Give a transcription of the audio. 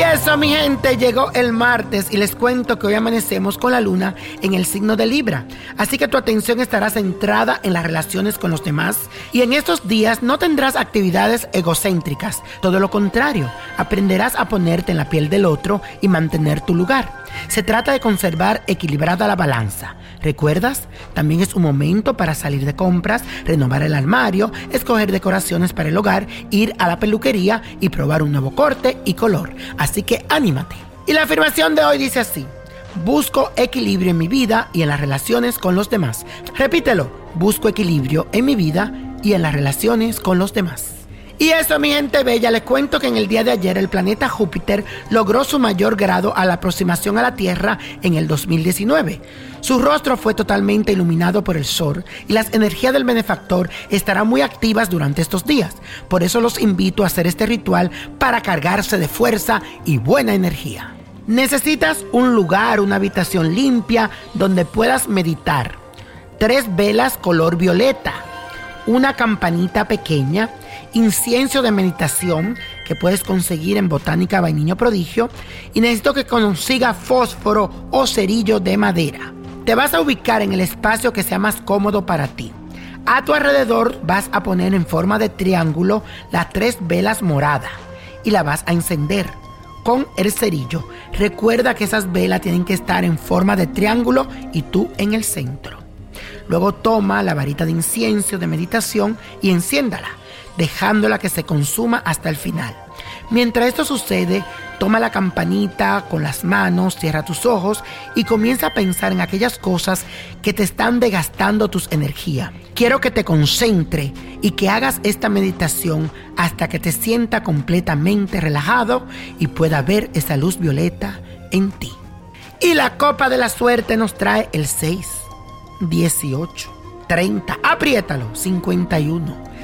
eso, mi gente, llegó el martes y les cuento que hoy amanecemos con la luna en el signo de Libra. Así que tu atención estará centrada en las relaciones con los demás y en estos días no tendrás actividades egocéntricas. Todo lo contrario, aprenderás a ponerte en la piel del otro y mantener tu lugar. Se trata de conservar equilibrada la balanza. ¿Recuerdas? También es un momento para salir de compras, renovar el armario, escoger decoraciones para el hogar, ir a la peluquería y probar un nuevo corte y color. Así que anímate. Y la afirmación de hoy dice así. Busco equilibrio en mi vida y en las relaciones con los demás. Repítelo. Busco equilibrio en mi vida y en las relaciones con los demás. Y eso, mi gente bella, les cuento que en el día de ayer el planeta Júpiter logró su mayor grado a la aproximación a la Tierra en el 2019. Su rostro fue totalmente iluminado por el sol y las energías del benefactor estarán muy activas durante estos días. Por eso los invito a hacer este ritual para cargarse de fuerza y buena energía. Necesitas un lugar, una habitación limpia donde puedas meditar. Tres velas color violeta, una campanita pequeña, incienso de meditación que puedes conseguir en Botánica Vainiño Prodigio y necesito que consiga fósforo o cerillo de madera. Te vas a ubicar en el espacio que sea más cómodo para ti. A tu alrededor vas a poner en forma de triángulo las tres velas moradas y la vas a encender con el cerillo. Recuerda que esas velas tienen que estar en forma de triángulo y tú en el centro. Luego toma la varita de incienso de meditación y enciéndala dejándola que se consuma hasta el final. Mientras esto sucede, toma la campanita con las manos, cierra tus ojos y comienza a pensar en aquellas cosas que te están desgastando tus energías. Quiero que te concentre y que hagas esta meditación hasta que te sienta completamente relajado y pueda ver esa luz violeta en ti. Y la copa de la suerte nos trae el 6, 18, 30, apriétalo, 51.